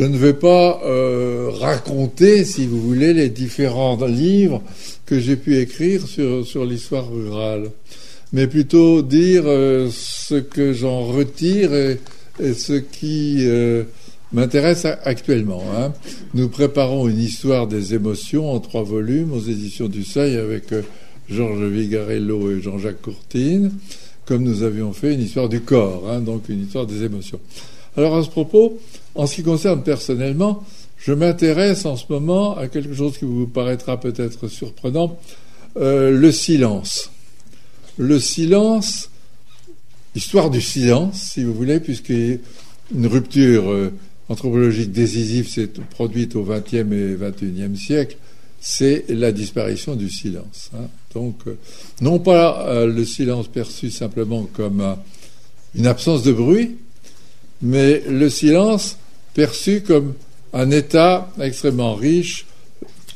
je ne vais pas euh, raconter, si vous voulez, les différents livres que j'ai pu écrire sur, sur l'histoire rurale, mais plutôt dire euh, ce que j'en retire et, ce qui euh, m'intéresse actuellement. Hein. Nous préparons une histoire des émotions en trois volumes aux éditions du Seuil avec Georges Vigarello et Jean-Jacques Courtine, comme nous avions fait une histoire du corps, hein, donc une histoire des émotions. Alors à ce propos, en ce qui concerne personnellement, je m'intéresse en ce moment à quelque chose qui vous paraîtra peut-être surprenant, euh, le silence. Le silence, histoire du silence, si vous voulez, puisqu'une rupture euh, anthropologique décisive s'est produite au XXe et XXIe siècle, c'est la disparition du silence. Hein. Donc, euh, non pas le silence perçu simplement comme une absence de bruit, mais le silence perçu comme un état extrêmement riche,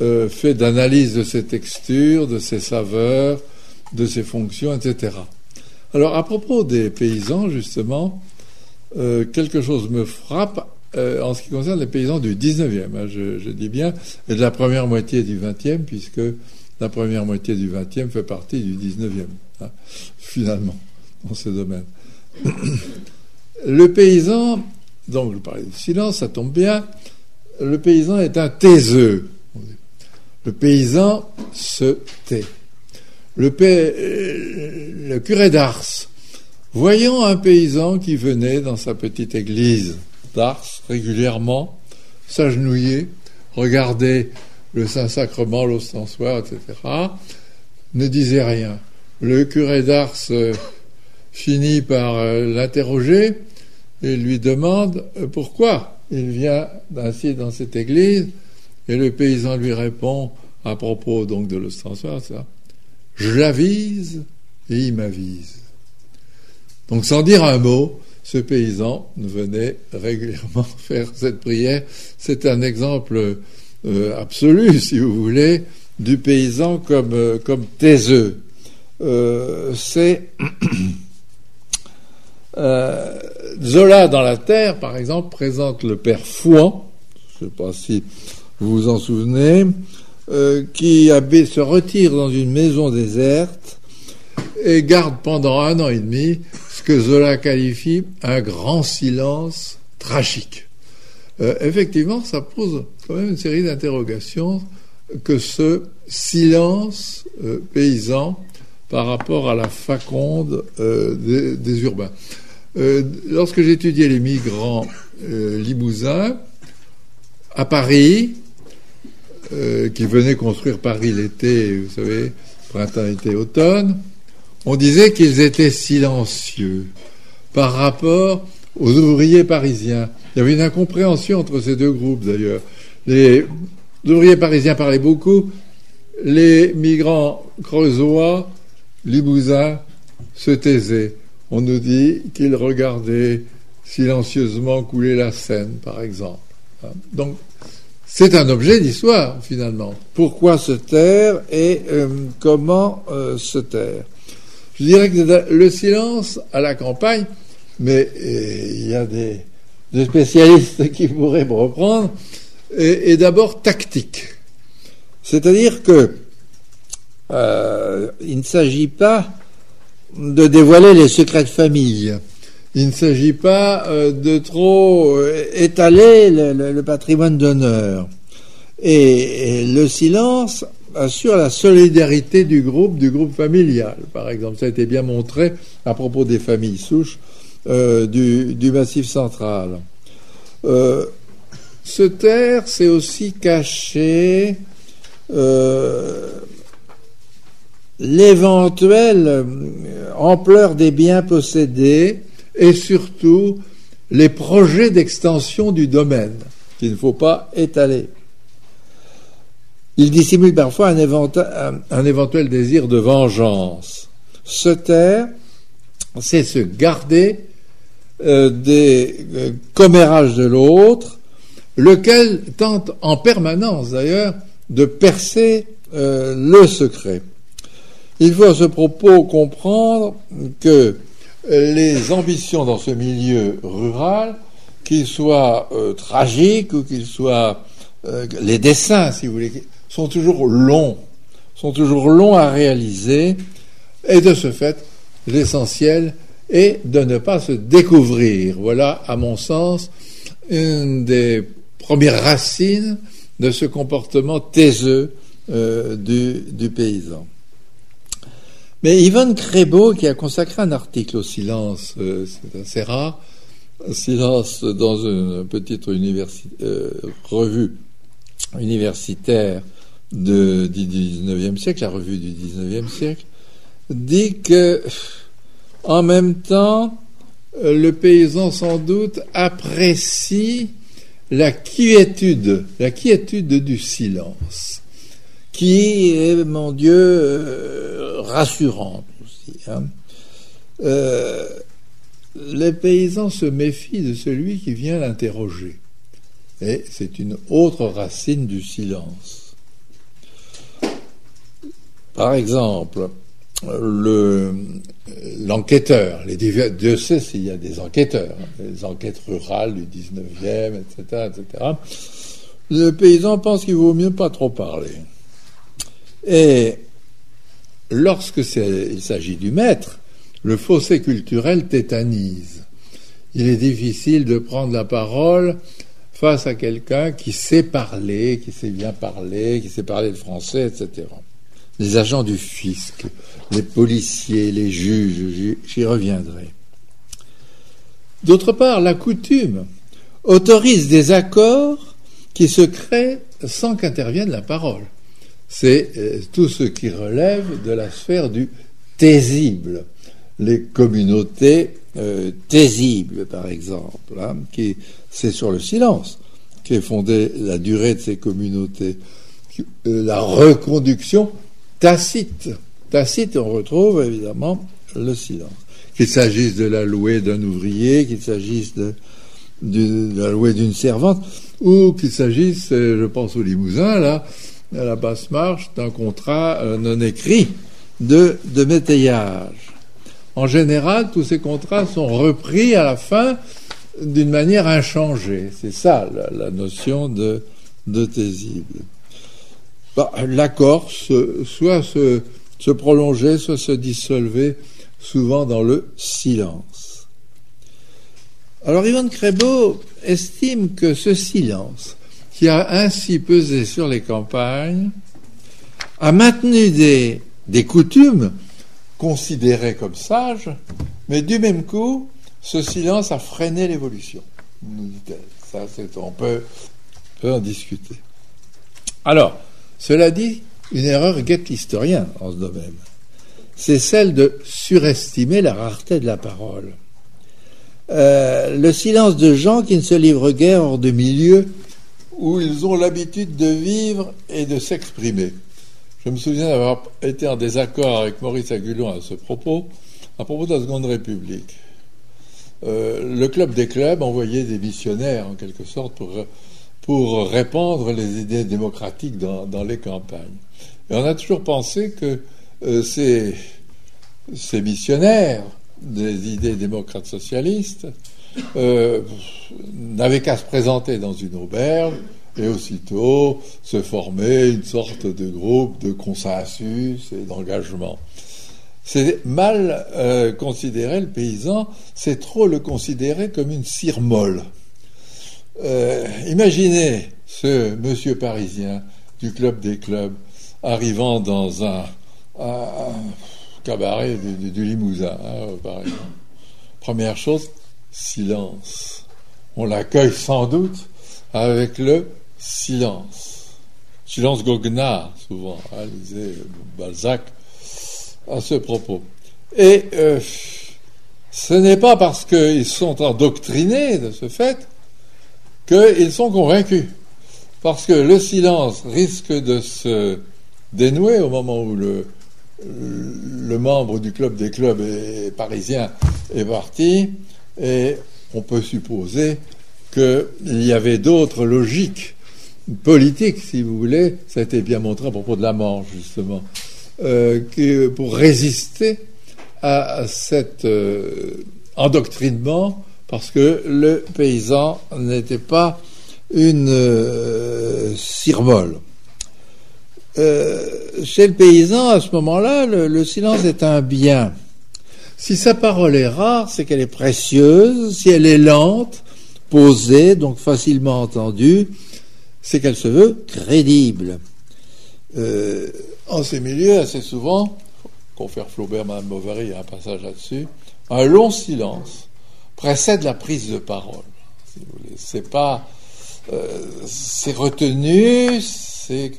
euh, fait d'analyse de ses textures, de ses saveurs, de ses fonctions, etc. Alors à propos des paysans, justement, euh, quelque chose me frappe euh, en ce qui concerne les paysans du 19e, hein, je, dis bien, et de la première moitié du 20e, puisque la première moitié du 20e fait partie du 19e, hein, finalement, dans ce domaine. Le paysan donc, je parlais du silence, ça tombe bien. Le paysan est un taiseux. Le paysan se tait. Le, le curé d'Ars, voyant un paysan qui venait dans sa petite église d'Ars régulièrement, s'agenouiller, regarder le Saint-Sacrement, l'ostensoir, etc., ne disait rien. Le curé d'Ars euh, finit par euh, l'interroger et lui demande euh, pourquoi il vient ainsi dans cette église? Et le paysan lui répond à propos donc de l'ostensoir, ça, je et il m'avise. Donc sans dire un mot, ce paysan venait régulièrement faire cette prière. C'est un exemple euh, absolu, si vous voulez, du paysan comme, euh, comme taiseux. c'est Euh, Zola dans la Terre, par exemple, présente le père Fouan, je ne sais pas si vous vous en souvenez, euh, qui se retire dans une maison déserte et garde pendant un an et demi ce que Zola qualifie un grand silence tragique. Euh, effectivement, ça pose quand même une série d'interrogations que ce silence paysan par rapport à la faconde des urbains. Euh, lorsque j'étudiais les migrants euh, limousins, à Paris, euh, qui venaient construire Paris l'été, vous savez, printemps, été, automne, on disait qu'ils étaient silencieux par rapport aux ouvriers parisiens. Il y avait une incompréhension entre ces deux groupes d'ailleurs. Les ouvriers parisiens parlaient beaucoup, les migrants creusois, limousins, se taisaient on nous dit qu'il regardait silencieusement couler la Seine, par exemple. Hein? Donc, c'est un objet d'histoire, finalement. Pourquoi se taire et euh, comment euh, se taire? Je dirais que le silence à la campagne, mais euh, il y a des, spécialistes qui pourraient me reprendre, est, d'abord tactique. C'est-à-dire que il ne s'agit pas de dévoiler les secrets de famille. Il ne s'agit pas euh, de trop euh, étaler le, patrimoine d'honneur. Et, le silence assure la solidarité du groupe, du groupe familial, par exemple. Ça a été bien montré à propos des familles souches euh, du, Massif central. se taire, c'est aussi cacher l'éventuelle euh, ampleur des biens possédés et surtout les projets d'extension du domaine qu'il ne faut pas étaler. Il dissimule parfois un, éventuel désir de vengeance. Se taire, c'est se garder euh, des euh, commérages de l'autre, lequel tente en permanence d'ailleurs de percer le secret. Il faut à ce propos comprendre que les ambitions dans ce milieu rural qu'il soit euh, tragique ou qu'il soit euh, les dessins, si vous voulez, sont toujours longs, sont toujours longs à réaliser, et de ce fait, l'essentiel est de ne pas se découvrir. Voilà, à mon sens, une des premières racines de ce comportement taiseux euh, du, paysan. Mais Yvonne Crébeau, qui a consacré un article au silence, c'est assez rare, silence dans une petite euh, revue universitaire du 19e siècle, la revue du 19e siècle, dit que, en même temps, le paysan sans doute apprécie la quiétude, la quiétude du silence, qui est, mon Dieu, euh, rassurante aussi. Hein. Euh, les paysans se méfient de celui qui vient l'interroger. Et c'est une autre racine du silence. Par exemple, l'enquêteur, les Dieu sait s'il y a des enquêteurs, les enquêtes rurales du 19e, etc., etc. Le paysan pense qu'il vaut mieux pas trop parler. Et lorsque il s'agit du maître, le fossé culturel tétanise. Il est difficile de prendre la parole face à quelqu'un qui sait parler, qui sait bien parler, qui sait parler le français, etc. Les agents du fisc, les policiers, les juges, j'y reviendrai. D'autre part, la coutume autorise des accords qui se créent sans qu'intervienne la parole. C'est euh, tout ce qui relève de la sphère du taisible les communautés euh, taisibles, par exemple, hein, c'est sur le silence qui est fondée la durée de ces communautés, euh, la reconduction tacite. Tacite, on retrouve évidemment le silence. Qu'il s'agisse de la louée d'un ouvrier, qu'il s'agisse de, la louée d'une servante, ou qu'il s'agisse, je pense au Limousin, là, à la basse marche, d'un contrat non écrit de, de métayage en général, tous ces contrats sont repris à la fin d'une manière inchangée. C'est ça la, notion de, de taisible. Bah, l'accord soit se, se prolongeait, soit se dissolvait, souvent dans le silence. Alors Yvonne Crébeau estime que ce silence, qui a ainsi pesé sur les campagnes, a maintenu des, coutumes considéré comme sage, mais du même coup, ce silence a freiné l'évolution. Ça, on peut, en discuter. Alors, cela dit, une erreur guette l'historien en ce domaine. C'est celle de surestimer la rareté de la parole. Euh, le silence de gens qui ne se livrent guère hors de milieux où ils ont l'habitude de vivre et de s'exprimer. Je me souviens d'avoir été en désaccord avec Maurice Agulon à ce propos, à propos de la Seconde République. Euh, le club des clubs envoyait des missionnaires, en quelque sorte, pour, pour répandre les idées démocratiques dans, les campagnes. Et on a toujours pensé que euh, ces, ces, missionnaires des idées démocrates socialistes euh, n'avaient qu'à se présenter dans une auberge et aussitôt se formait une sorte de groupe de consensus et d'engagement. C'est mal euh, considérer le paysan, c'est trop le considérer comme une cire molle. Euh, imaginez ce monsieur parisien du club des clubs arrivant dans un, cabaret du, Limousin, hein, par exemple. Première chose, silence. On l'accueille sans doute avec le silence. Silence goguenard, souvent, disait Balzac à ce propos. Et euh, ce n'est pas parce qu'ils sont endoctrinés de ce fait qu'ils sont convaincus. Parce que le silence risque de se dénouer au moment où le, le membre du club des clubs parisiens est parti, et on peut supposer qu'il y avait d'autres logiques politique, si vous voulez, ça a été bien montré à propos de la Manche, justement, euh, pour résister à cet euh, endoctrinement parce que le paysan n'était pas une euh, euh, chez le paysan, à ce moment-là, le, silence est un bien. Si sa parole est rare, c'est qu'elle est précieuse. Si elle est lente, posée, donc facilement entendue, c'est qu'elle se veut crédible. Euh, en ces milieux, assez souvent, confère Flaubert, Madame Bovary, il y a un passage là-dessus, un long silence précède la prise de parole. C'est pas, euh, c'est retenu, c'est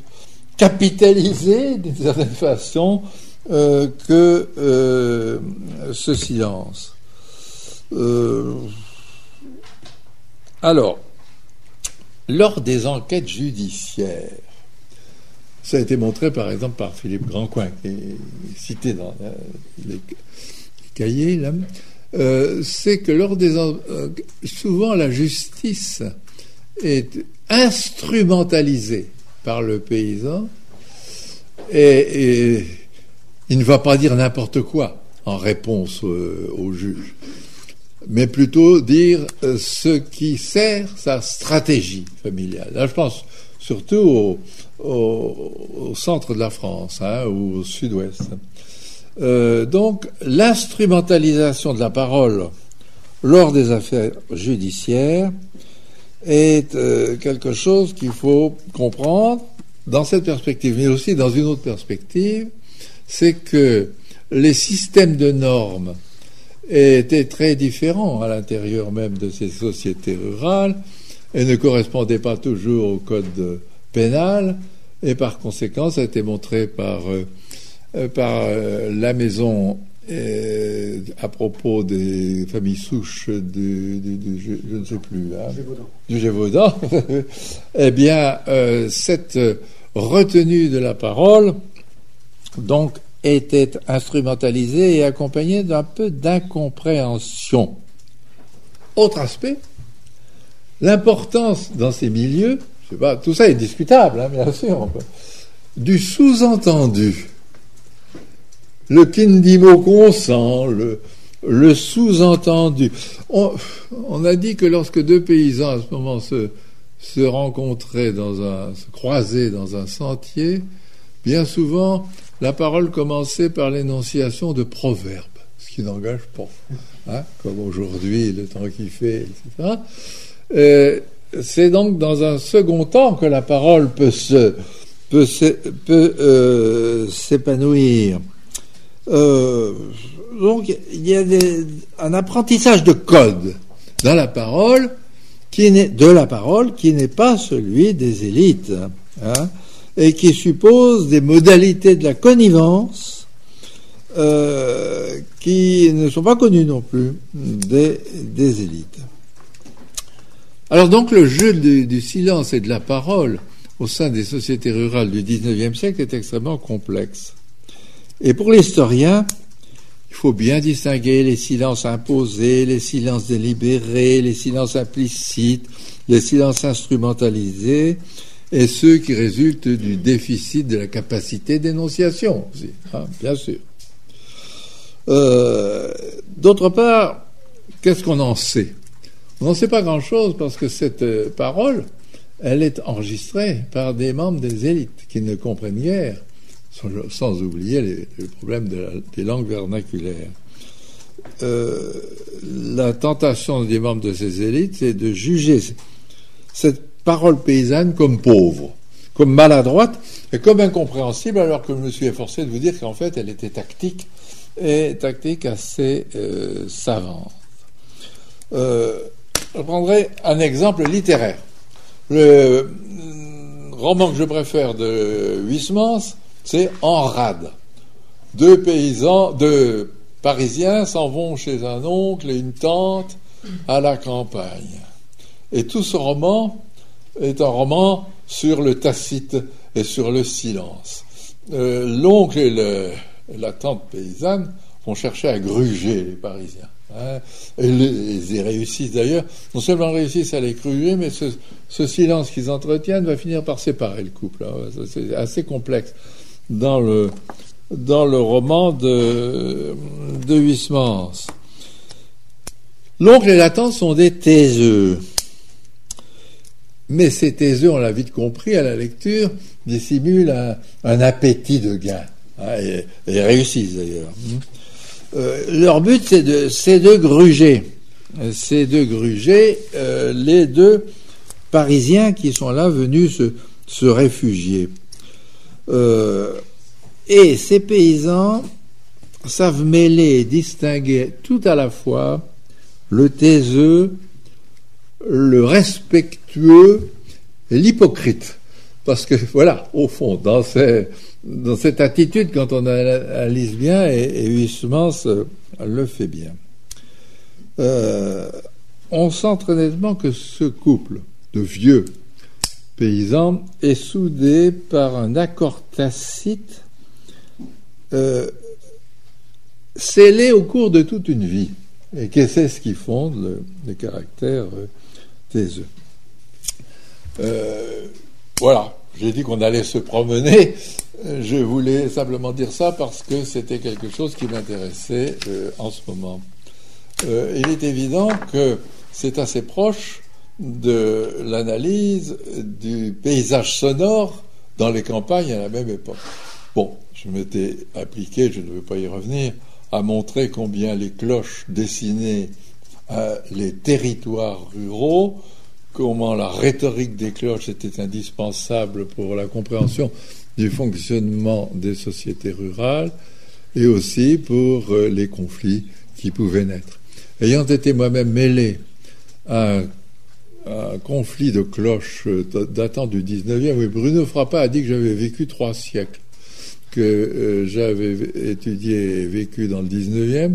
capitalisé d'une certaine façon euh, que ce silence. alors, lors des enquêtes judiciaires, ça a été montré par exemple par Philippe Grandcoin, qui est cité dans les cahiers, euh, c'est que lors des euh, souvent la justice est instrumentalisée par le paysan et, il ne va pas dire n'importe quoi en réponse euh, au juge, mais plutôt dire ce qui sert sa stratégie familiale. Là, je pense surtout au, centre de la France hein, ou au sud-ouest. Euh, donc l'instrumentalisation de la parole lors des affaires judiciaires est euh, quelque chose qu'il faut comprendre dans cette perspective, mais aussi dans une autre perspective, c'est que les systèmes de normes étaient très différents à l'intérieur même de ces sociétés rurales et ne correspondaient pas toujours au code pénal, et par conséquent, ça a été montré par euh, euh, par euh, la maison euh, à propos des familles souches du, je, ne sais plus, hein, du Gévaudan, eh bien, cette retenue de la parole, donc, était instrumentalisée et accompagnée d'un peu d'incompréhension. Autre aspect, l'importance dans ces milieux, je sais pas, tout ça est discutable, hein, bien sûr, du sous-entendu le kindimo consent, le, le sous-entendu. On, a dit que lorsque deux paysans à ce moment se, se rencontraient dans un, se croisaient dans un sentier, bien souvent la parole commençait par l'énonciation de proverbes, ce qui n'engage pas, hein, comme aujourd'hui, le temps qu'il fait, etc. Euh, c'est donc dans un second temps que la parole peut se peut, euh, s'épanouir. Euh, donc il y a un apprentissage de code dans la parole qui de la parole qui n'est pas celui des élites hein, et qui suppose des modalités de la connivence euh, qui ne sont pas connues non plus des, élites. Alors donc le jeu du silence et de la parole au sein des sociétés rurales du XIXe siècle est extrêmement complexe. Et pour l'historien, il faut bien distinguer les silences imposés, les silences délibérés, les silences implicites, les silences instrumentalisés, et ceux qui résultent du déficit de la capacité d'énonciation aussi, hein, bien sûr. Euh, d'autre part, qu'est-ce qu'on en sait? On n'en sait pas grand-chose parce que cette euh, parole, elle est enregistrée par des membres des élites qui ne comprennent guère sans, oublier les, problèmes des langues vernaculaires. Euh, la tentation des membres de ces élites, c'est de juger cette parole paysanne comme pauvre, comme maladroite et comme incompréhensible, alors que je me suis efforcé de vous dire qu'en fait, elle était tactique et tactique assez euh, savante. Euh, je prendrai un exemple littéraire. Le roman que je préfère de Huysmans, c'est en rade. Deux paysans, deux Parisiens s'en vont chez un oncle et une tante à la campagne. Et tout ce roman est un roman sur le tacite et sur le silence. Euh, l'oncle et, la tante paysanne vont chercher à gruger les Parisiens. Hein. ils réussissent d'ailleurs. Non seulement réussissent à les gruger, mais ce, silence qu'ils entretiennent va finir par séparer le couple. Hein. C'est assez complexe dans le, dans le roman de, de Huysmans. L'oncle et la tante sont des taiseux. Mais ces taiseux, on l'a vite compris à la lecture, dissimulent un, appétit de gain. Hein, et, réussissent d'ailleurs. Euh, leur but, c'est de, gruger. C'est de gruger euh, les deux Parisiens qui sont là venus se, réfugier. Euh, et ces paysans savent mêler et distinguer tout à la fois le taiseux, le respectueux et l'hypocrite. Parce que voilà, au fond, dans, cette attitude, quand on analyse bien, et, et Huysmans le fait bien, euh, on sent très nettement que ce couple de vieux paysans est soudé par un accord tacite euh, scellé au cours de toute une vie, et que c'est ce qui fonde le, caractère euh, taiseux. Euh, voilà, j'ai dit qu'on allait se promener. Je voulais simplement dire ça parce que c'était quelque chose qui m'intéressait euh, en ce moment. Euh, il est évident que c'est assez proche de l'analyse du paysage sonore dans les campagnes à la même époque. Bon, je m'étais appliqué, je ne veux pas y revenir, à montrer combien les cloches dessinaient les territoires ruraux comment la rhétorique des cloches était indispensable pour la compréhension du fonctionnement des sociétés rurales et aussi pour euh, les conflits qui pouvaient naître. Ayant été moi-même mêlé à un, conflit de cloches euh, datant du 19e, oui, Bruno Frappa a dit que j'avais vécu trois siècles, que euh, j'avais étudié et vécu dans le 19e,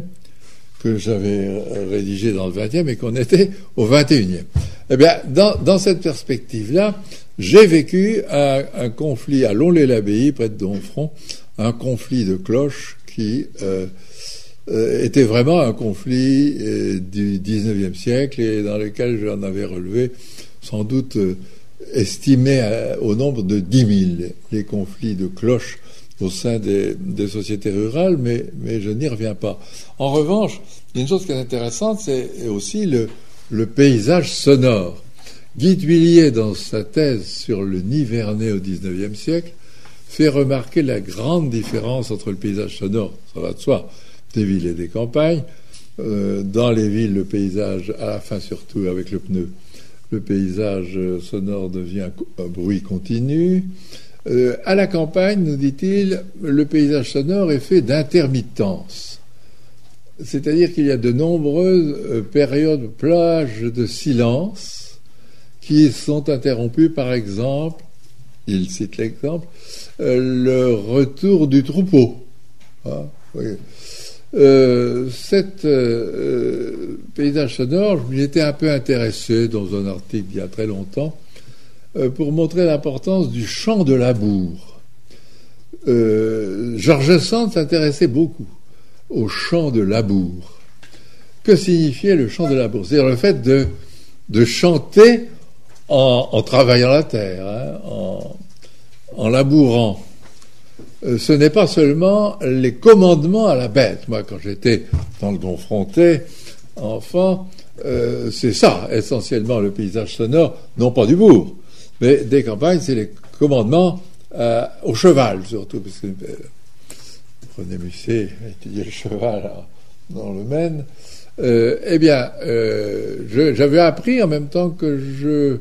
que j'avais rédigé dans le 20e et qu'on était au 21e. Eh bien, dans, cette perspective-là, j'ai vécu un, conflit à Longlet-l'Abbaye, près de Donfront, un conflit de cloches qui euh, euh, était vraiment un conflit euh, du 19e siècle et dans lequel j'en avais relevé sans doute estimé au nombre de 10 000 les conflits de cloches au sein des, sociétés rurales, mais, je n'y reviens pas. En revanche, une chose qui est intéressante, c'est aussi le, paysage sonore. Guy dans sa thèse sur le Nivernais au XIXe siècle, fait remarquer la grande différence entre le paysage sonore, ça va de soi, des villes et des campagnes. Euh, dans les villes, le paysage, à la fin surtout avec le pneu, le paysage sonore devient un bruit continu. Euh, à la campagne, nous dit-il, le paysage sonore est fait d'intermittence. C'est-à-dire qu'il y a de nombreuses euh, périodes, plages de silence qui sont interrompues, par exemple, il cite l'exemple, euh, le retour du troupeau. Ah, euh, cet paysage sonore, je m'y étais un peu intéressé dans un article il y a très longtemps pour montrer l'importance du chant de labour. Georges Sand s'intéressait beaucoup au chant de labour. Que signifiait le chant de labour C'est-à-dire le fait de, de chanter en, travaillant la terre, hein, en, labourant. Euh, ce n'est pas seulement les commandements à la bête. Moi, quand j'étais dans le confronté, enfant, euh, c'est ça, essentiellement, le paysage sonore, non pas du bourg, mais des campagnes, c'est les commandements euh, au cheval, surtout, parce que René Musset a étudié le cheval dans le Maine, euh, eh bien, euh, j'avais appris en même temps que je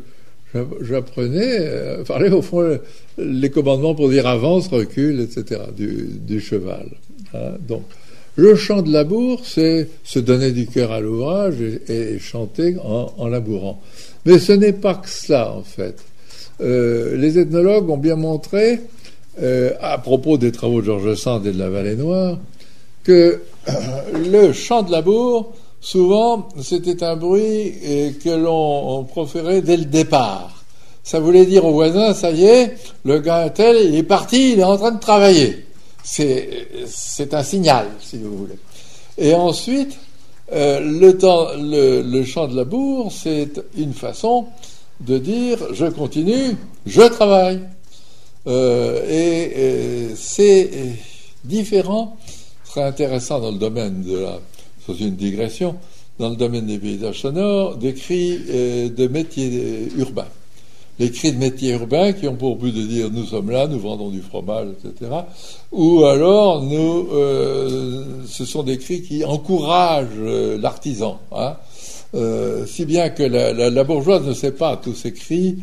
j'apprenais, euh, parler au fond les commandements pour dire avance, recule, etc. du, cheval. Hein. Donc, le chant de labour, c'est se donner du cœur à l'ouvrage et, chanter en, labourant. Mais ce n'est pas que cela, en fait. Les ethnologues ont bien montré euh, à propos des travaux de Georges Sand et de la Vallée Noire, que le chant de labour, souvent, c'était un bruit euh, que l'on proférait dès le départ. Ça voulait dire au voisin, ça y est, le gars tel, il est parti, il est en train de travailler. C'est un signal, si vous voulez. Et ensuite, euh, le, le chant de labour, c'est une façon de dire je continue, je travaille. Euh, et, c'est différent, ce serait intéressant dans le domaine de la, c'est une digression, dans le domaine des paysages sonores, des cris euh, de métiers urbains. Les cris de métiers urbains qui ont pour but de dire nous sommes là, nous vendons du fromage, etc. Ou alors nous, euh, ce sont des cris qui encouragent euh, l'artisan. Hein. Si bien que la, bourgeoise ne sait pas tous ces cris,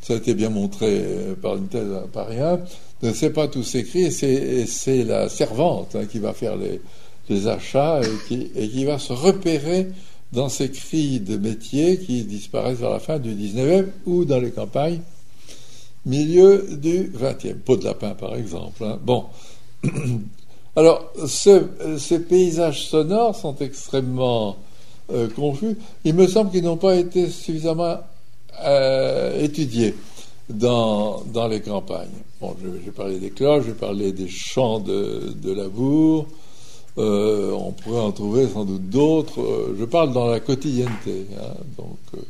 ça a été bien montré par une thèse à Paris 1, ne sait pas tous ces cris, et c'est la servante hein, qui va faire les, achats et qui, va se repérer dans ces cris de métiers qui disparaissent vers la fin du 19e ou dans les campagnes, milieu du 20e. Peau de lapin, par exemple. Hein. Bon. Alors, ces paysages sonores sont extrêmement euh, confus. Il me semble qu'ils n'ont pas été suffisamment euh, étudiés dans, dans les campagnes. Bon, j'ai parlé des cloches, j'ai parlé des champs de, de labour, euh, on pourrait en trouver sans doute d'autres. Je parle dans la quotidienneté. Hein, donc,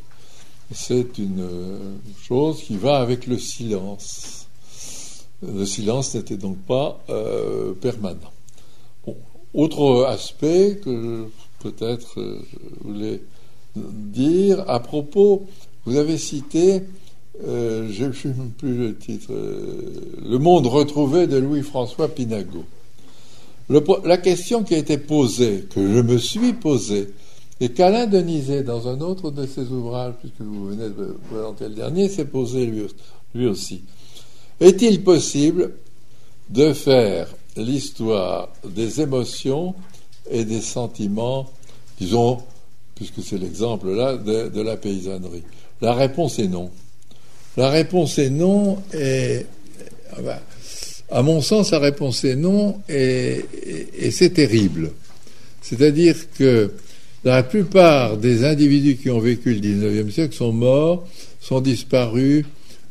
c'est une chose qui va avec le silence. Le silence n'était donc pas permanent. Autre aspect que peut-être je voulais dire à propos, vous avez cité, je ne sais plus le titre, Le monde retrouvé de Louis-François Pinagot la question qui a été posée, que je me suis posée, et qu'Alain Denizet, dans un autre de ses ouvrages, puisque vous venez de présenter le dernier, s'est posée lui, aussi. Est-il possible de faire l'histoire des émotions et des sentiments, disons, puisque c'est l'exemple là, de, la paysannerie La réponse est non. La réponse est non, et ah ben, à mon sens, la réponse est non, et, c'est terrible. C'est-à-dire que la plupart des individus qui ont vécu le 19e siècle sont morts, sont disparus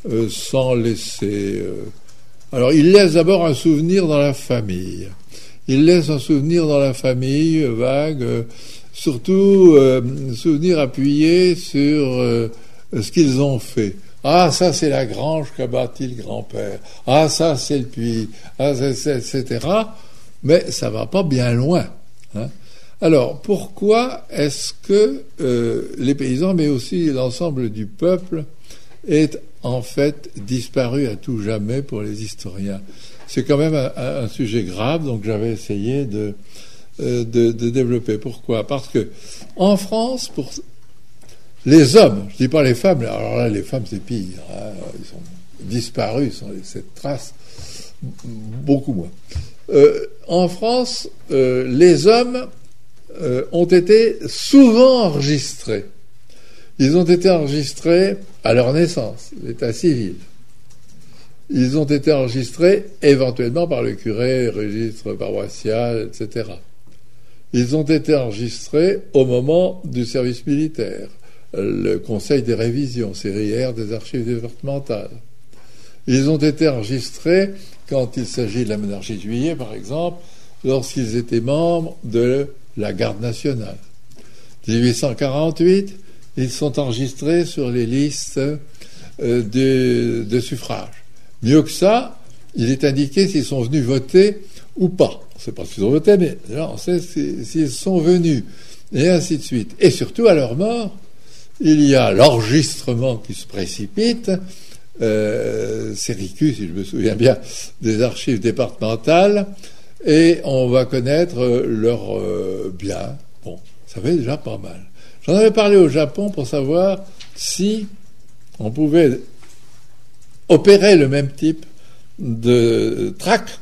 euh, sans laisser. Euh, alors, ils laissent d'abord un souvenir dans la famille. Ils laissent un souvenir dans la famille, euh, vague, surtout un souvenir appuyé sur ce qu'ils ont fait. Ah, ça, c'est la grange qu'a bâti le grand-père. Ah, ça, c'est le puits. Ah, etc. Mais ça va pas bien loin. Hein. Alors, pourquoi est-ce que euh, les paysans, mais aussi l'ensemble du peuple, est en fait disparu à tout jamais pour les historiens? C'est quand même un, sujet grave, donc j'avais essayé de, euh, développer. Pourquoi? Parce que en France, pour les hommes, je dis pas les femmes, alors là, les femmes, c'est pire. Hein, ils sont disparus sans cette trace, beaucoup moins. Euh, en France, euh, les hommes ont été souvent enregistrés. Ils ont été enregistrés à leur naissance, l'état civil. Ils ont été enregistrés éventuellement par le curé, registre paroissial, etc. Ils ont été enregistrés au moment du service militaire le Conseil des révisions, série des archives départementales. Ils ont été enregistrés quand il s'agit de la monarchie de juillet, par exemple, lorsqu'ils étaient membres de la garde nationale. 1848, ils sont enregistrés sur les listes euh, de, suffrage. Mieux que ça, il est indiqué s'ils sont venus voter ou pas. On ne sait pas s'ils ont voté, mais on sait s'ils sont venus, et ainsi de suite. Et surtout, à leur mort, il y a l'enregistrement qui se précipite, euh, c'est si je me souviens bien, des archives départementales, et on va connaître leurs euh, biens. Bon, ça fait déjà pas mal. J'en avais parlé au Japon pour savoir si on pouvait opérer le même type de traque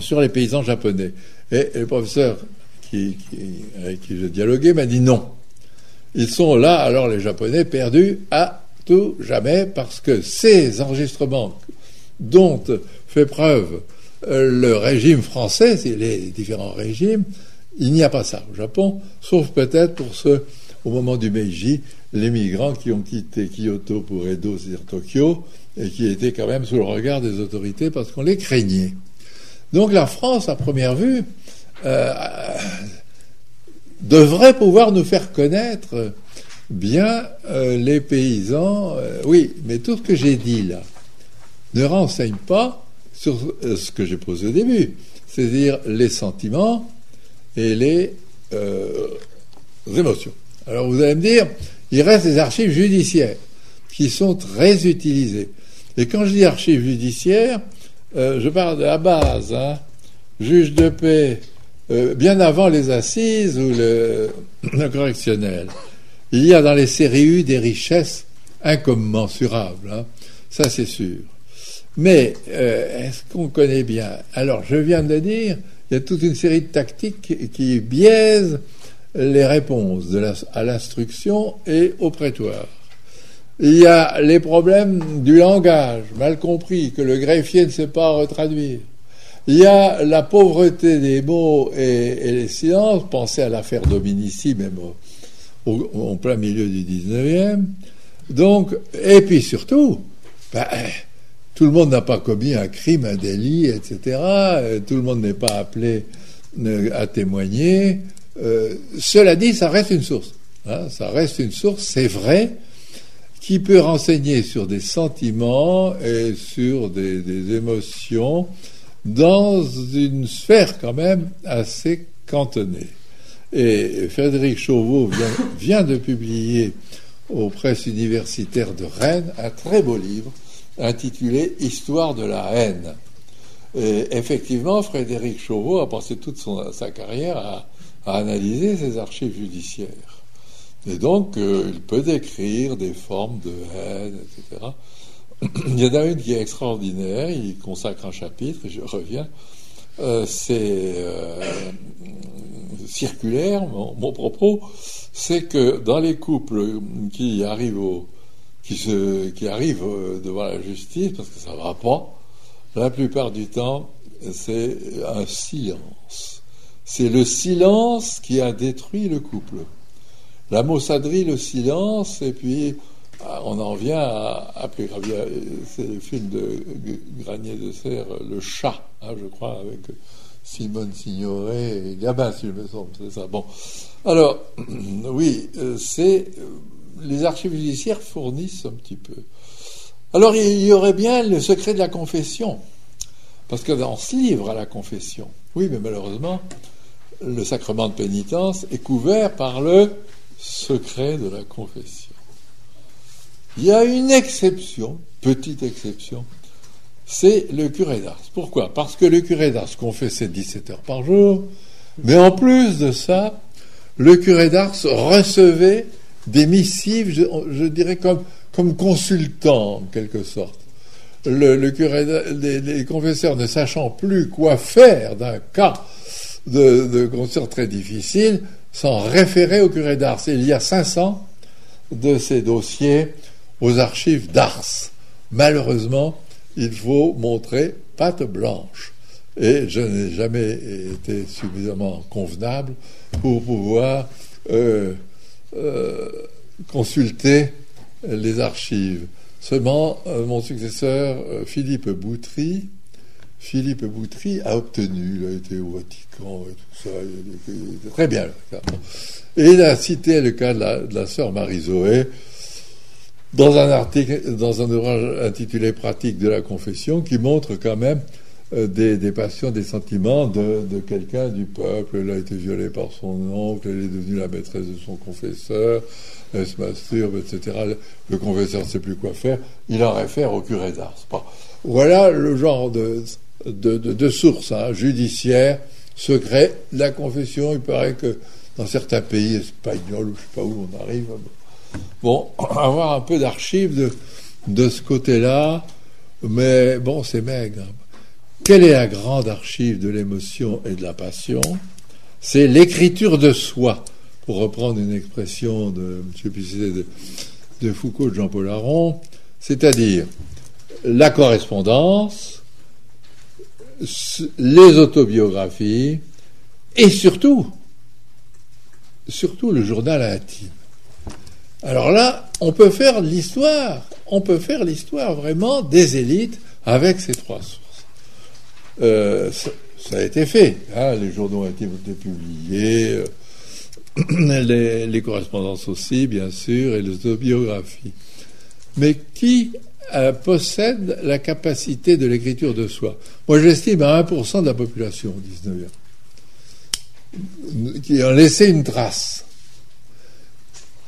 sur les paysans japonais. Et, le professeur qui, avec qui je dialoguais m'a dit non. Ils sont là, alors les Japonais, perdus à tout jamais, parce que ces enregistrements dont fait preuve euh, le régime français, les différents régimes, il n'y a pas ça au Japon, sauf peut-être pour ceux, au moment du Meiji, les migrants qui ont quitté Kyoto pour Edo, c'est-à-dire Tokyo, et qui étaient quand même sous le regard des autorités parce qu'on les craignait. Donc la France, à première vue, euh, devrait pouvoir nous faire connaître bien euh, les paysans. Euh, oui, mais tout ce que j'ai dit là ne renseigne pas sur ce que j'ai posé au début, c'est-à-dire les sentiments et les émotions. Alors vous allez me dire, il reste des archives judiciaires qui sont très utilisées. Et quand je dis archives judiciaires, euh, je parle de la base, hein, juge de paix, euh, bien avant les assises ou le, correctionnel. Il y a dans les séries U des richesses incommensurables, hein, ça c'est sûr. Mais euh, est-ce qu'on connaît bien? Alors, je viens de dire, il y a toute une série de tactiques qui biaisent les réponses à l'instruction et au prétoire. Il y a les problèmes du langage, mal compris, que le greffier ne sait pas retraduire. Il y a la pauvreté des mots et, les silences. Pensez à l'affaire Dominici, même au, au, plein milieu du 19e. Donc, et puis surtout, ben, tout le monde n'a pas commis un crime, un délit, etc. Tout le monde n'est pas appelé euh, à témoigner. Euh, cela dit, ça reste une source. Hein, ça reste une source, c'est vrai, qui peut renseigner sur des sentiments et sur des, émotions dans une sphère quand même assez cantonnée. Et Frédéric Chauveau vient, de publier aux presses universitaires de Rennes un très beau livre intitulé Histoire de la haine. Effectivement, Frédéric Chauveau a passé toute sa carrière à, analyser ses archives judiciaires. Et donc, euh, il peut décrire des formes de haine, etc. il y en a une qui est extraordinaire, il consacre un chapitre, et je reviens. Euh, c'est euh, circulaire, mon, propos, c'est que dans les couples qui arrivent au, qui, se, qui arrivent devant la justice parce que ça ne va pas, la plupart du temps, c'est un silence. C'est le silence qui a détruit le couple. La maussaderie, le silence, et puis ah, on en vient à, à C'est le film de Granier de Serre, Le chat, hein, je crois, avec Simone Signoret et Gabin, si je me semble, c'est ça. Bon. Alors, oui, euh, c'est les archives judiciaires fournissent un petit peu. Alors il y aurait bien le secret de la confession, parce que dans ce livre à la confession, oui, mais malheureusement, le sacrement de pénitence est couvert par le secret de la confession. Il y a une exception, petite exception, c'est le curé d'Ars. Pourquoi? Parce que le curé d'Ars confessait 17 heures par jour, mais en plus de ça, le curé d'Ars recevait des missives, je, dirais comme, comme consultant en quelque sorte. Les, confesseurs ne sachant plus quoi faire d'un cas de, de très difficile, s'en référer au curé d'Ars. Il y a 500 de ces dossiers aux archives d'Ars. Malheureusement, il faut montrer patte blanche. Et je n'ai jamais été suffisamment convenable pour pouvoir euh, euh, consulter les archives. Seulement, euh, mon successeur, Philippe Boutry, Philippe Boutry a obtenu, il a été au Vatican et tout ça, il très bien. Et il a cité le cas de la, sœur Marie-Zoé dans un article, dans un ouvrage intitulé Pratique de la confession, qui montre quand même euh, des, passions, des sentiments de, quelqu'un du peuple. Elle a été violée par son oncle, elle est devenue la maîtresse de son confesseur, elle se masturbe, etc. Le confesseur ne sait plus quoi faire, il en réfère au curé d'Ars. Voilà le genre de, de, sources hein, judiciaires, secrets. La confession, il paraît que dans certains pays espagnols, ou je ne sais pas où on arrive, bon, avoir un peu d'archives de, de ce côté-là, mais bon, c'est maigre. Quelle est la grande archive de l'émotion et de la passion? C'est l'écriture de soi, pour reprendre une expression de M. de, de Foucault, de Jean-Paul Aron, c'est-à-dire la correspondance, les autobiographies et surtout, surtout le journal intime. Alors là, on peut faire l'histoire, on peut faire l'histoire vraiment des élites avec ces trois sources. Euh, ça, a été fait. Hein, les journaux ont été, publiés, euh, les, correspondances aussi, bien sûr, et les autobiographies. Mais qui euh, possède la capacité de l'écriture de soi Moi, j'estime à 1% de la population au 19e qui ont laissé une trace.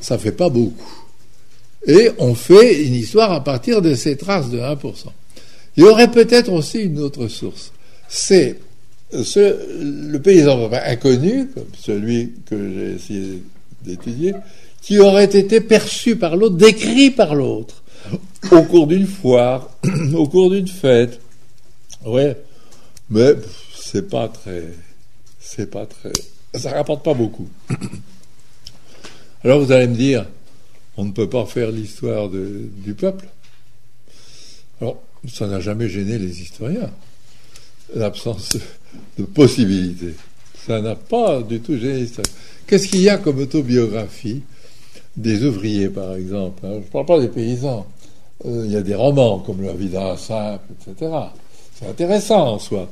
ça fait pas beaucoup. Et on fait une histoire à partir de ces traces de 1%. Il y aurait peut-être aussi une autre source. C'est le paysan inconnu, comme celui que j'ai essayé d'étudier, qui aurait été perçu par l'autre, décrit par l'autre, au cours d'une foire, au cours d'une fête. Ouais, mais c'est pas très, c'est pas très, ça rapporte pas beaucoup. Alors vous allez me dire, on ne peut pas faire l'histoire du peuple. Alors, ça n'a jamais gêné les historiens, l'absence de possibilités. Ça n'a pas du tout gêné les historiens. Qu'est-ce qu'il y a comme autobiographie des ouvriers, par exemple hein? Je ne parle pas des paysans. Euh, il y a des romans comme La vie d'un simple, etc. C'est intéressant en soi.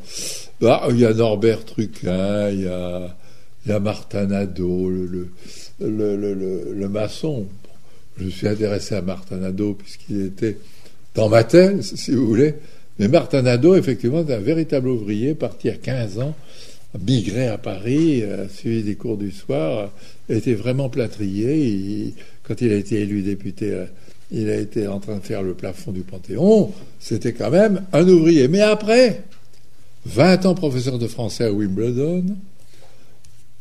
Bah, il y a Norbert Truquin, il y a, il Martin Nadeau, le, le, le, maçon. Je suis intéressé à Martin Nadeau puisqu'il était dans ma tête, si vous voulez. Mais Martin Nadeau, effectivement, est un véritable ouvrier, parti à 15 ans, migré à Paris, a suivi des cours du soir, était vraiment plâtrier. quand il a été élu député, euh, il a été en train de faire le plafond du Panthéon. C'était quand même un ouvrier. Mais après, 20 ans professeur de français à Wimbledon,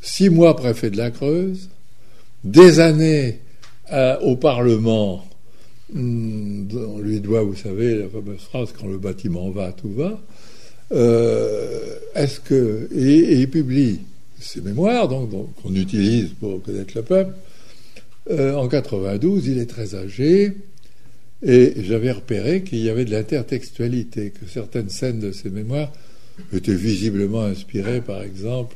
6 mois préfet de la Creuse, des années euh, au Parlement, hmm, on lui doit, vous savez, la fameuse phrase quand le bâtiment va, tout va. Euh, est-ce que et, il publie ses mémoires, donc qu'on utilise pour connaître le peuple. Euh, en 92, il est très âgé, et j'avais repéré qu'il y avait de l'intertextualité, que certaines scènes de ses mémoires étaient visiblement inspirées, par exemple,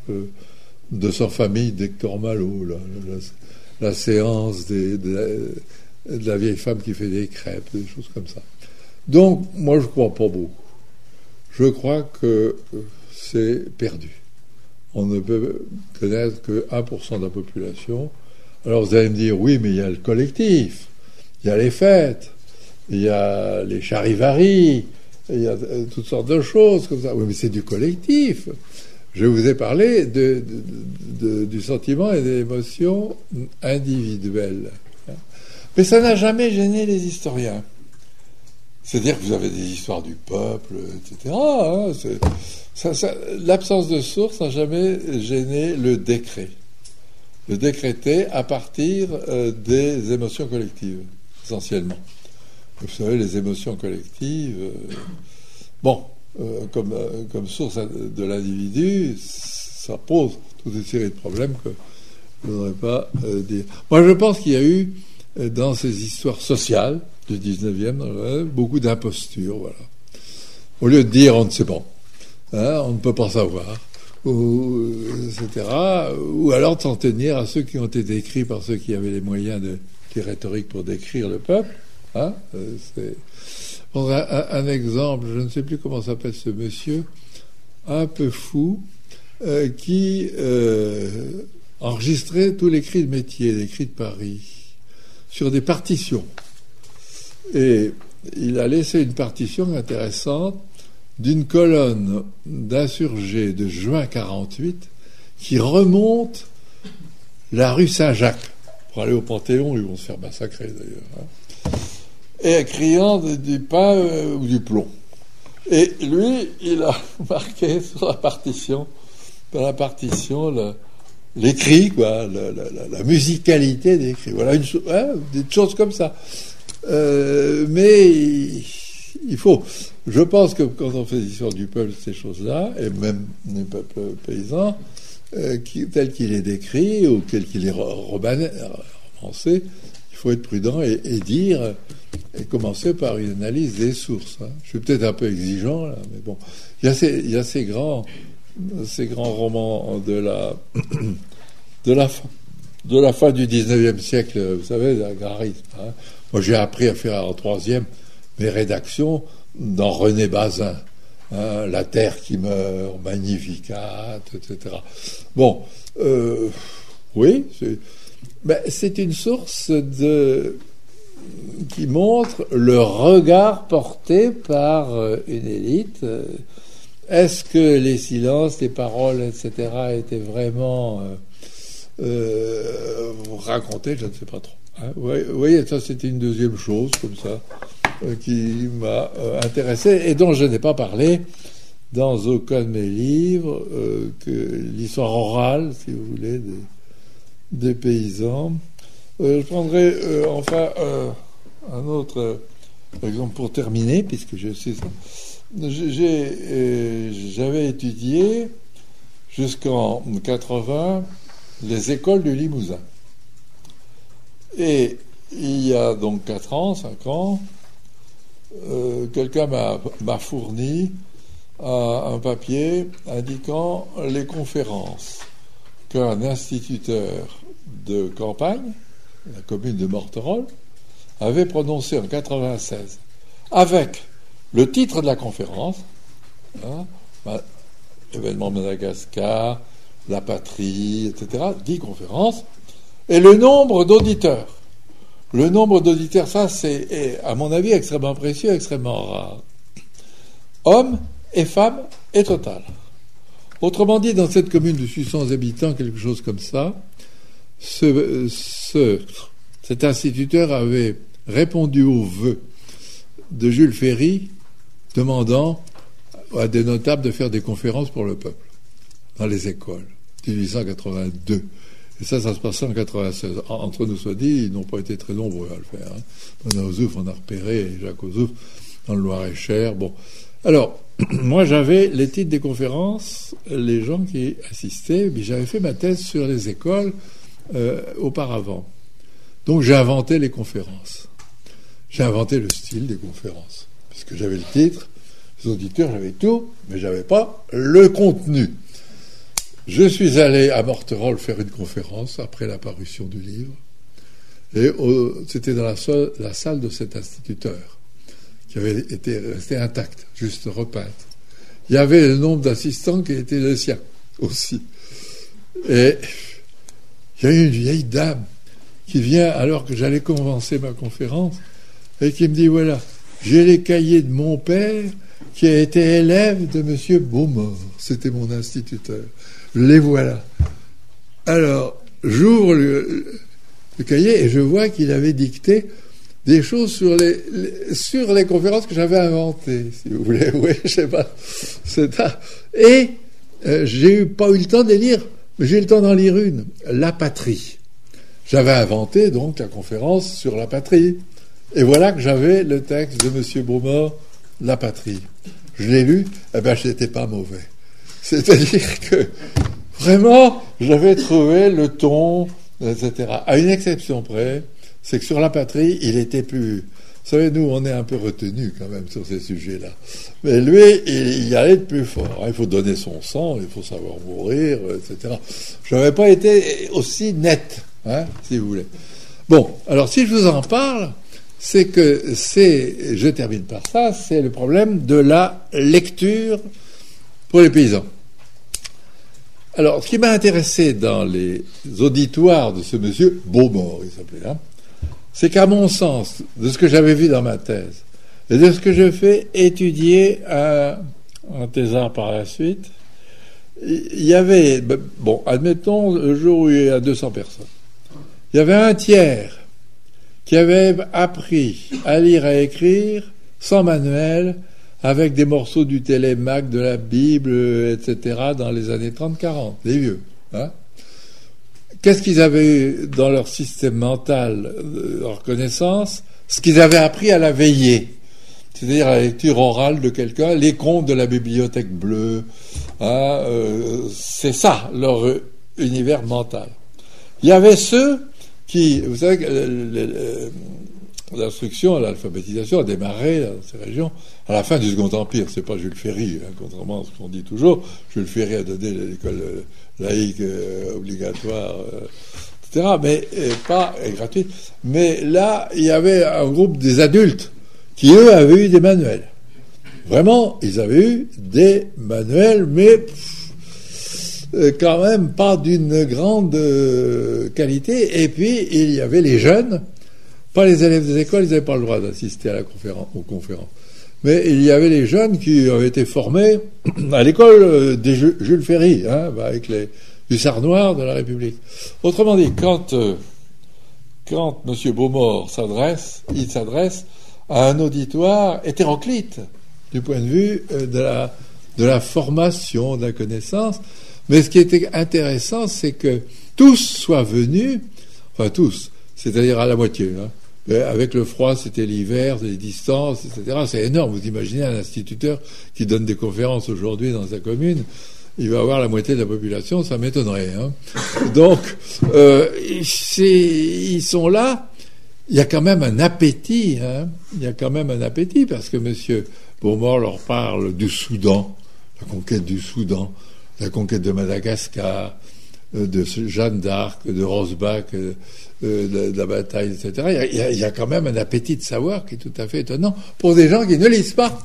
de sa famille d'Hector Malo, la, séance de, la, vieille femme qui fait des crêpes, des choses comme ça. Donc, moi, je crois pas beaucoup. Je crois que c'est perdu. On ne peut connaître que 1% de la population. Alors, vous allez me dire, oui, mais il y a le collectif, il y a les fêtes, il y a les charivaris, il y a toutes sortes de choses comme ça. Oui, mais c'est du collectif je vous ai parlé de, du sentiment et des émotions individuelles. Mais ça n'a jamais gêné les historiens. C'est-à-dire que vous avez des histoires du peuple, etc. Hein, l'absence de source n'a jamais gêné le décret. Le décréter à partir euh, des émotions collectives, essentiellement. Vous savez, les émotions collectives. Euh, bon, euh, comme, comme source de l'individu, ça pose toute une série de problèmes que je ne voudrais pas dire. Moi, je pense qu'il y a eu, dans ces histoires sociales du 19e, beaucoup d'impostures, voilà. Au lieu de dire on ne sait pas, hein, on ne peut pas savoir, ou, etc., ou alors s'en tenir à ceux qui ont été écrits par ceux qui avaient les moyens de, qui rhétorique pour décrire le peuple. Hein, c'est un, exemple, je ne sais plus comment s'appelle ce monsieur, un peu fou, euh, qui euh, enregistrait tous les cris de métier, les cris de Paris, sur des partitions. Et il a laissé une partition intéressante d'une colonne d'insurgés de juin 48 qui remonte la rue Saint-Jacques. Pour aller au Panthéon, ils vont se faire massacrer d'ailleurs. Hein et criant du pain euh, ou du plomb. Et lui, il a marqué sur la partition, dans la partition, quoi, la, musicalité des cris. Voilà, une, hein, des choses comme ça. Euh, mais il, faut. Je pense que quand on fait l'histoire du peuple, ces choses-là, et même des peuples paysans, euh, tel qu'il est décrit ou tel qu'il est romancé, il faut être prudent et, dire, et commencer par une analyse des sources. Hein. Je suis peut-être un peu exigeant, mais bon. Il y a ces, grands, ces grands romans de la, de la fin, de la fin du 19e siècle, vous savez, l'agrarisme. Hein. Moi, j'ai appris à faire en troisième mes rédactions dans René Bazin. Hein, la terre qui meurt, Magnificat, etc. Bon, euh, oui, c'est une source de qui montre le regard porté par euh, une élite. Est-ce que les silences, les paroles, etc., étaient vraiment euh, raconter, je ne sais pas trop. Hein. Vous voyez, ça c'était une deuxième chose comme ça euh, qui m'a euh, intéressé et dont je n'ai pas parlé dans aucun de mes livres, que l'histoire orale, si vous voulez, des, des paysans. je prendrai enfin un autre exemple pour terminer, puisque je sais ça. J'avais étudié jusqu'en 80 les écoles du Limousin. Et il y a donc 4 ans, 5 ans, euh, quelqu'un m'a fourni un papier indiquant les conférences qu'un instituteur de campagne, la commune de Morterolles, avait prononcées en 96, avec le titre de la conférence, hein, événement Madagascar, la patrie, etc., dix conférences, et le nombre d'auditeurs. Le nombre d'auditeurs, ça, c'est, à mon avis, extrêmement précieux, extrêmement rare. Hommes et femmes et total. Autrement dit, dans cette commune de 600 habitants, quelque chose comme ça, ce, cet instituteur avait répondu au vœu de Jules Ferry demandant à des notables de faire des conférences pour le peuple dans les écoles. 1882. Et ça, ça se passait en 96. Entre nous soit dit, ils n'ont pas été très nombreux à le faire. Hein. Ozouf, on a repéré Jacques Ozouf dans le Loir-et-Cher. Bon. Alors, moi, j'avais les titres des conférences, les gens qui assistaient, mais j'avais fait ma thèse sur les écoles euh, auparavant. Donc, j'ai inventé les conférences. J'ai inventé le style des conférences. Puisque j'avais le titre, les auditeurs, j'avais tout, mais j'avais pas le contenu. Je suis allé à Morterolles faire une conférence après la parution du livre. Et c'était dans la, salle de cet instituteur, qui avait été resté intact, juste repeinte. Il y avait le nombre d'assistants qui étaient le sien aussi. Et il y a une vieille dame qui vient alors que j'allais commencer ma conférence et qui me dit voilà, j'ai les cahiers de mon père qui a été élève de M. Beaumort. C'était mon instituteur les voilà. Alors, j'ouvre le, cahier et je vois qu'il avait dicté des choses sur les, conférences que j'avais inventées, si vous voulez. Oui, je sais pas. Et euh, j'ai eu, pas eu le temps de les lire, mais j'ai eu le temps d'en lire une. La patrie. J'avais inventé donc la conférence sur la patrie. Et voilà que j'avais le texte de M. Beaumort, La patrie. Je l'ai lu, eh ben, je n'étais pas mauvais. C'est-à-dire que vraiment, j'avais trouvé le ton, etc. À une exception près, c'est que sur la patrie, il était plus. Vous savez, nous, on est un peu retenus quand même sur ces sujets-là. Mais lui, il y allait de plus fort. Il faut donner son sang, il faut savoir mourir, etc. Je n'avais pas été aussi net, hein, si vous voulez. Bon, alors si je vous en parle, c'est que c'est, je termine par ça, c'est le problème de la lecture pour les paysans. Alors, ce qui m'a intéressé dans les auditoires de ce monsieur, Beaumort, il s'appelait là, c'est qu'à mon sens, de ce que j'avais vu dans ma thèse, et de ce que je fais étudier à, en thésard par la suite, il y avait, bon, admettons, le jour où il y a 200 personnes, il y avait un tiers qui avait appris à lire et à écrire sans manuel avec des morceaux du télémac, de la Bible, etc., dans les années 30-40, les vieux. Hein Qu'est-ce qu'ils avaient dans leur système mental, euh, leur connaissance? Ce qu'ils avaient appris à la veillée, c'est-à-dire la lecture orale de quelqu'un, les contes de la bibliothèque bleue. Hein, euh, c'est ça, leur univers mental. Il y avait ceux qui, vous savez, l'instruction, l'alphabétisation a démarré dans ces régions à la fin du Second Empire. C'est pas Jules Ferry, hein, contrairement à ce qu'on dit toujours. Jules Ferry a donné l'école euh, laïque euh, obligatoire, euh, etc., mais pas gratuite. Mais là, il y avait un groupe des adultes qui, eux, avaient eu des manuels. Vraiment, ils avaient eu des manuels, mais quand même pas d'une grande qualité. Et puis, il y avait les jeunes pas les élèves des écoles, ils n'avaient pas le droit d'assister à conférence, aux conférences. Mais il y avait les jeunes qui avaient été formés à l'école des Jules Ferry, hein, bah, avec les hussard noir de la République. Autrement dit, quand, euh, quand M. Beaumort s'adresse, il s'adresse à un auditoire hétéroclite du point de vue euh, de la, de la formation, de la connaissance. Mais ce qui était intéressant, c'est que tous soient venus, enfin tous, c'est-à-dire à la moitié. Hein. Avec le froid, c'était l'hiver, les distances, etc. C'est énorme. Vous imaginez un instituteur qui donne des conférences aujourd'hui dans sa commune, il va avoir la moitié de la population, ça m'étonnerait. Hein. Donc, euh, ils sont là. Il y a quand même un appétit. Hein. Il y a quand même un appétit parce que M. Beaumort leur parle du Soudan, la conquête du Soudan, la conquête de Madagascar, de Jeanne d'Arc, de Rosbach, euh, de, la bataille, etc. Il y, a, quand même un appétit de savoir qui est tout à fait étonnant pour des gens qui ne lisent pas.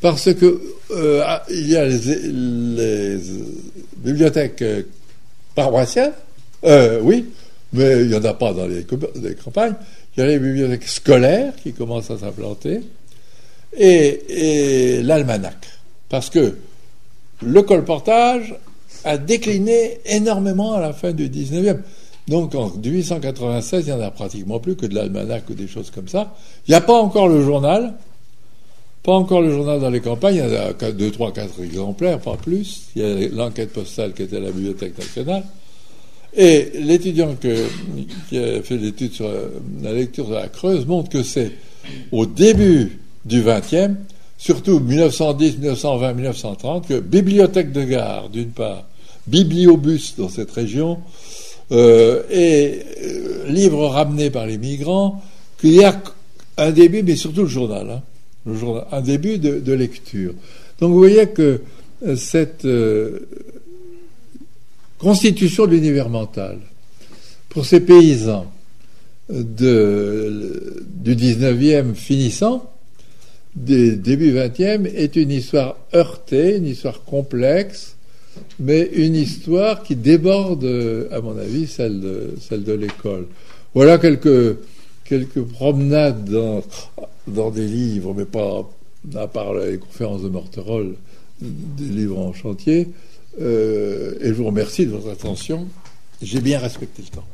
Parce que euh, ah, il y a les, bibliothèques paroissiales, oui, mais il n'y en a pas dans les, campagnes. Il y a les bibliothèques scolaires qui commencent à s'implanter et l'almanach. Parce que le colportage a décliné énormément à la fin du 19e. Donc en 1896, il n'y en a pratiquement plus que de l'almanach ou des choses comme ça. Il n'y a pas encore le journal. Pas encore le journal dans les campagnes, il y en a deux, trois, quatre exemplaires, pas plus. Il y a l'enquête postale qui était à la Bibliothèque nationale. Et l'étudiant qui a fait l'étude sur la lecture de la Creuse montre que c'est au début du 20e surtout 1910, 1920, 1930, que bibliothèque de gare, d'une part, bibliobus dans cette région, euh, et euh, livres ramenés par les migrants, qu'il y a un début, mais surtout le journal, hein, un début de, lecture. Donc vous voyez que euh, cette constitution de l'univers mental, pour ces paysans du 19e finissant, début 20e est une histoire heurtée, une histoire complexe, mais une histoire qui déborde, à mon avis, celle de, celle de l'école. Voilà quelques, quelques promenades dans, dans des livres, mais pas à part les conférences de Morterol, des livres en chantier. Euh, et je vous remercie de votre attention. J'ai bien respecté le temps.